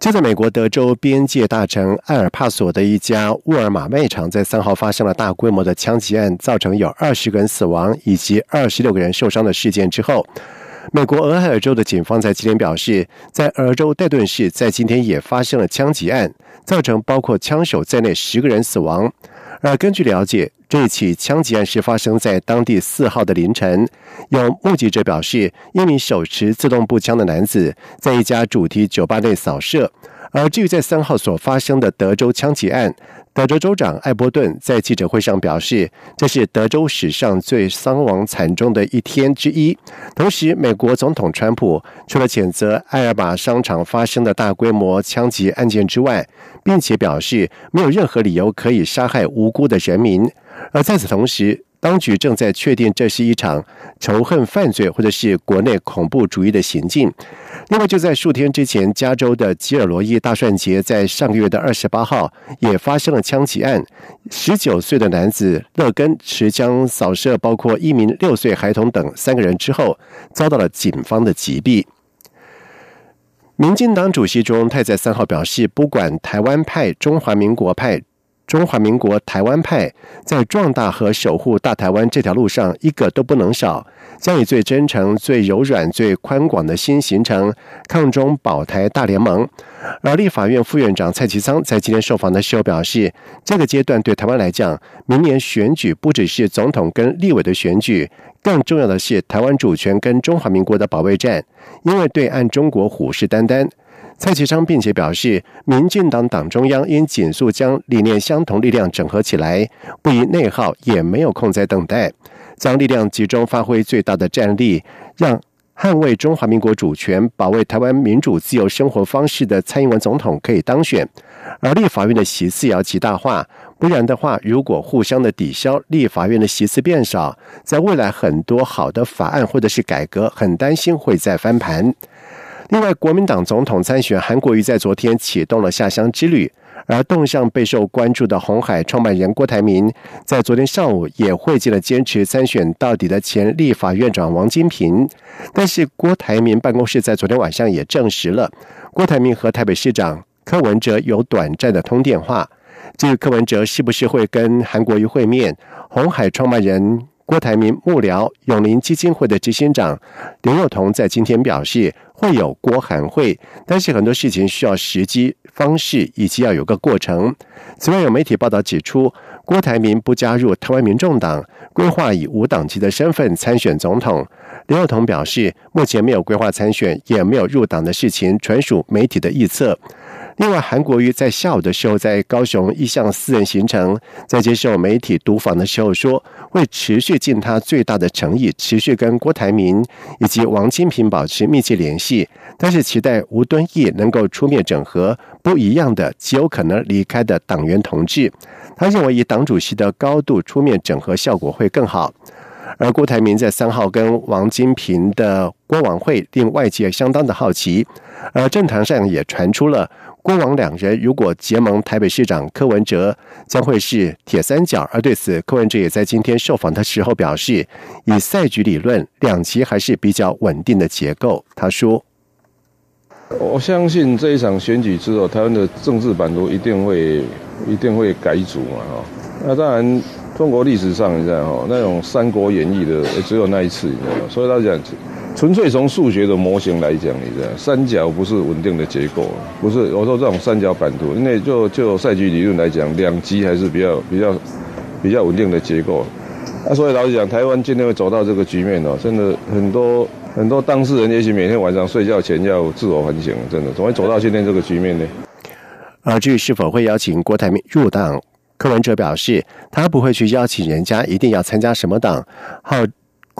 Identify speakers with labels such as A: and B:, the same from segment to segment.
A: 就在美国德州边界大城埃尔帕索的一家沃尔玛卖场，在三号发生了大规模的枪击案，造成有二十个人死亡以及二十六个人受伤的事件之后，美国俄亥俄州的警方在今天表示，在俄州戴顿市在今天也发生了枪击案，造成包括枪手在内十个人死亡。而根据了解，这起枪击案是发生在当地四号的凌晨。有目击者表示，一名手持自动步枪的男子在一家主题酒吧内扫射。而至于在三号所发生的德州枪击案，德州州长艾伯顿在记者会上表示，这是德州史上最伤亡惨重的一天之一。同时，美国总统川普除了谴责埃尔玛商场发生的大规模枪击案件之外，并且表示没有任何理由可以杀害无辜的人民。而在此同时，当局正在确定这是一场仇恨犯罪，或者是国内恐怖主义的行径。另外，就在数天之前，加州的吉尔罗伊大蒜节在上个月的二十八号也发生了枪击案。十九岁的男子勒根持枪扫射包括一名六岁孩童等三个人之后，遭到了警方的击毙。民进党主席卓荣泰在三号表示，不管台湾派、中华民国派。中华民国台湾派在壮大和守护大台湾这条路上，一个都不能少，将以最真诚、最柔软、最宽广的心形成抗中保台大联盟。而立法院副院长蔡其昌在今天受访的时候表示，这个阶段对台湾来讲，明年选举不只是总统跟立委的选举，更重要的是台湾主权跟中华民国的保卫战，因为对岸中国虎视眈眈。蔡其昌并且表示，民进党党中央应紧速将理念相同力量整合起来，不宜内耗，也没有空在等待，将力量集中发挥最大的战力，让捍卫中华民国主权、保卫台湾民主自由生活方式的蔡英文总统可以当选。而立法院的席次要极大化，不然的话，如果互相的抵消，立法院的席次变少，在未来很多好的法案或者是改革，很担心会再翻盘。另外，国民党总统参选韩国瑜在昨天启动了下乡之旅，而动向备受关注的红海创办人郭台铭，在昨天上午也会见了坚持参选到底的前立法院长王金平。但是，郭台铭办公室在昨天晚上也证实了，郭台铭和台北市长柯文哲有短暂的通电话。至于柯文哲是不是会跟韩国瑜会面，红海创办人。郭台铭幕僚永林基金会的执行长林若彤在今天表示，会有郭韩会，但是很多事情需要时机、方式以及要有个过程。此外，有媒体报道指出，郭台铭不加入台湾民众党，规划以无党籍的身份参选总统。刘若彤表示，目前没有规划参选，也没有入党的事情，纯属媒体的臆测。另外，韩国瑜在下午的时候在高雄一项私人行程，在接受媒体读访的时候说，会持续尽他最大的诚意，持续跟郭台铭以及王金平保持密切联系，但是期待吴敦义能够出面整合不一样的、极有可能离开的党员同志。他认为以党主席的高度出面整合效果会更好。而郭台铭在三号跟王金平的郭王会令外界相当的好奇，而政坛上也传出了。郭王两人如果结盟，台北市长柯文哲将会是铁三角。而对此，柯文哲也在今天受访的时候表示，以赛局理论，两极还是比较稳定的结构。他说：“
B: 我相信这一场选举之后，台湾的政治版图一定会一定会改组嘛，哈。那当然，中国历史上你知道哈，那种《三国演义》的只有那一次，你知道所以他讲。”纯粹从数学的模型来讲，你知道，三角不是稳定的结构，不是。我说这种三角版图，因为就就赛局理论来讲，两极还是比较比较比较稳定的结构。啊，所以老实讲，台湾今天会走到这个局面哦，真的很多很多当事人，也许每天晚上睡觉前要自我反省，真的怎么会走到今天这个局面呢？
A: 而至于是否会邀请郭台铭入党，柯文哲表示，他不会去邀请人家一定要参加什么党，好。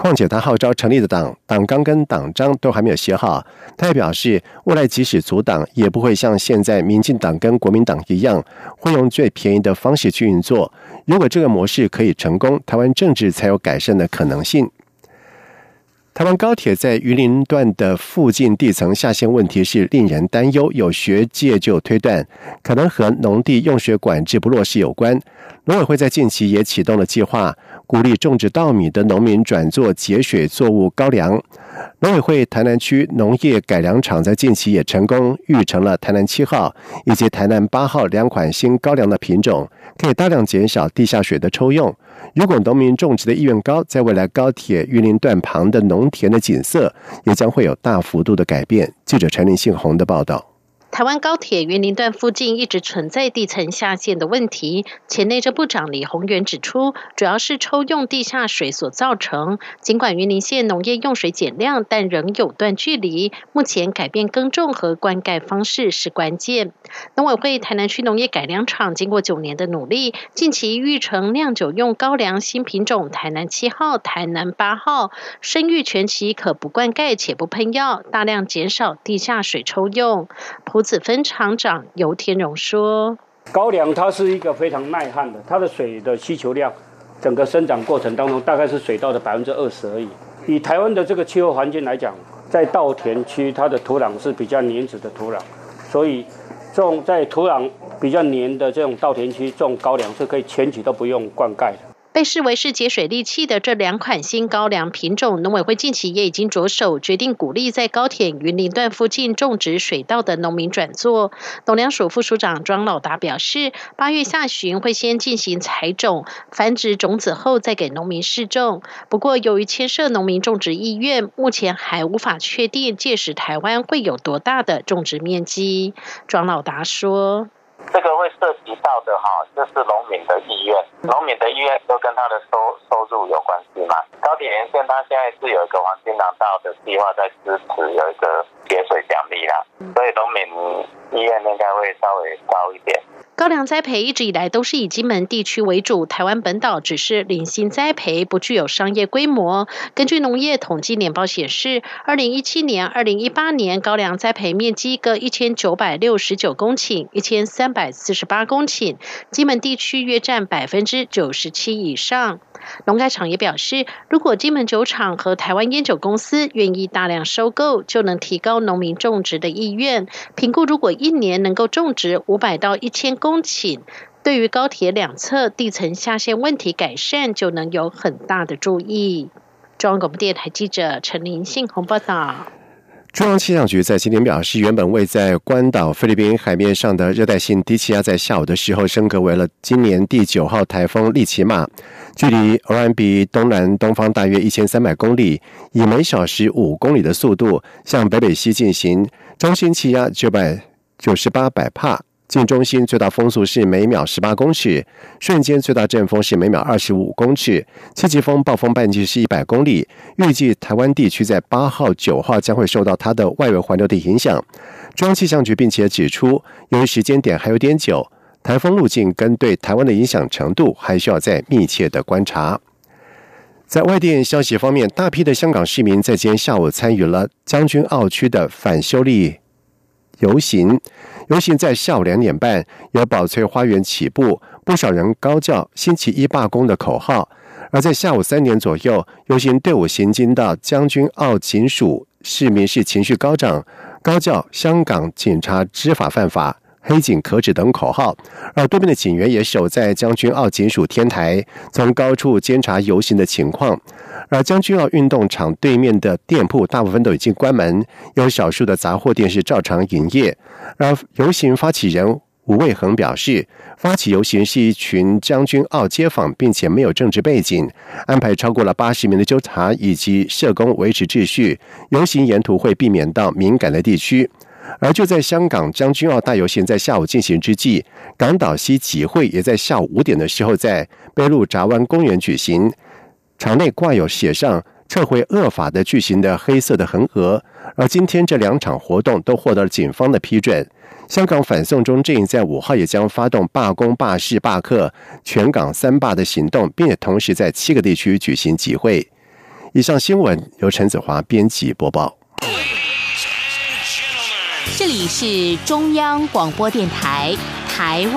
A: 况且他号召成立的党党纲跟党章都还没有写好，他也表示未来即使阻挡，也不会像现在民进党跟国民党一样，会用最便宜的方式去运作。如果这个模式可以成功，台湾政治才有改善的可能性。台湾高铁在榆林段的附近地层下陷问题是令人担忧，有学界就推断可能和农地用水管制不落实有关。农委会在近期也启动了计划，鼓励种植稻米的农民转做节水作物高粱。农委会台南区农业改良场在近期也成功育成了台南七号以及台南八号两款新高粱的品种，可以大量减少地下水的抽用。如果农民种植的意愿高，在未来高铁玉林段旁的农田的景色也将会有大幅度的改变。记者陈林信宏的报道。
C: 台湾高铁云林段附近一直存在地层下陷的问题，前内政部长李宏源指出，主要是抽用地下水所造成。尽管云林县农业用水减量，但仍有段距离。目前改变耕种和灌溉方式是关键。农委会台南区农业改良场经过九年的努力，近期育成酿酒用高粱新品种台南七号、台南八号，生育全期可不灌溉且不喷药，大量减少地下水抽用。胡子分厂长游天荣说：“
D: 高粱它是一个非常耐旱的，它的水的需求量，整个生长过程当中大概是水稻的百分之二十而已。以台湾的这个气候环境来讲，在稻田区它的土壤是比较黏质的土壤，所以种在土壤比较黏的这种稻田区种高粱是可以前期都不用灌溉的。”
C: 被视为是节水利器的这两款新高粱品种，农委会近期也已经着手决定鼓励在高铁云林段附近种植水稻的农民转作。农粮署副署长庄老达表示，八月下旬会先进行采种、繁殖种子后再给农民试种。不过，由于牵涉农民种植意愿，目前还无法确定届时台湾会有多大的种植面积。庄老达说。
E: 这个会涉到的哈，这是农民的意愿，农民的意愿都跟他的收收入有关系嘛。高铁沿线它现在是有一个黄金廊道的计划在支持，有一个节水奖励啦，所以农民意愿应该会稍微高一点。
C: 高粱栽培一直以来都是以金门地区为主，台湾本岛只是零星栽培，不具有商业规模。根据农业统计年报显示，二零一七年、二零一八年高粱栽培面积各一千九百六十九公顷，一千三百四十八公顷，金门地区约占百分之九十七以上。农改厂也表示，如果金门酒厂和台湾烟酒公司愿意大量收购，就能提高农民种植的意愿。评估如果一年能够种植五百到一千公顷，对于高铁两侧地层下陷问题改善，就能有很大的注意。中央广播电台记者陈林信鸿报道。
A: 中央气象局在今天表示，原本位在关岛菲律宾海面上的热带性低气压，在下午的时候升格为了今年第九号台风利奇马，距离欧兰比东南东方大约一千三百公里，以每小时五公里的速度向北北西进行，中心气压九百九十八百帕。近中心最大风速是每秒十八公尺，瞬间最大阵风是每秒二十五公尺，七级风暴风半径是一百公里。预计台湾地区在八号、九号将会受到它的外围环流的影响。中央气象局并且指出，由于时间点还有点久，台风路径跟对台湾的影响程度还需要再密切的观察。在外电消息方面，大批的香港市民在今天下午参与了将军澳区的反修例。游行，游行在下午两点半由宝翠花园起步，不少人高叫“星期一罢工”的口号。而在下午三点左右，游行队伍行经到将军澳警署，市民是情绪高涨，高叫“香港警察知法犯法”。黑警可止等口号，而对面的警员也守在将军澳警署天台，从高处监察游行的情况。而将军澳运动场对面的店铺大部分都已经关门，有少数的杂货店是照常营业。而游行发起人吴卫恒表示，发起游行是一群将军澳街坊，并且没有政治背景，安排超过了八十名的纠察以及社工维持秩序。游行沿途会避免到敏感的地区。而就在香港将军澳大游行在下午进行之际，港岛西集会也在下午五点的时候在贝路闸湾公园举行。场内挂有写上“撤回恶法”的巨型的黑色的横额。而今天这两场活动都获得了警方的批准。香港反送中阵营在五号也将发动罢工、罢市、罢课、全港三罢的行动，并且同时在七个地区举行集会。以上新闻由陈子华编辑播报。
F: 这里是中央广播电台台湾。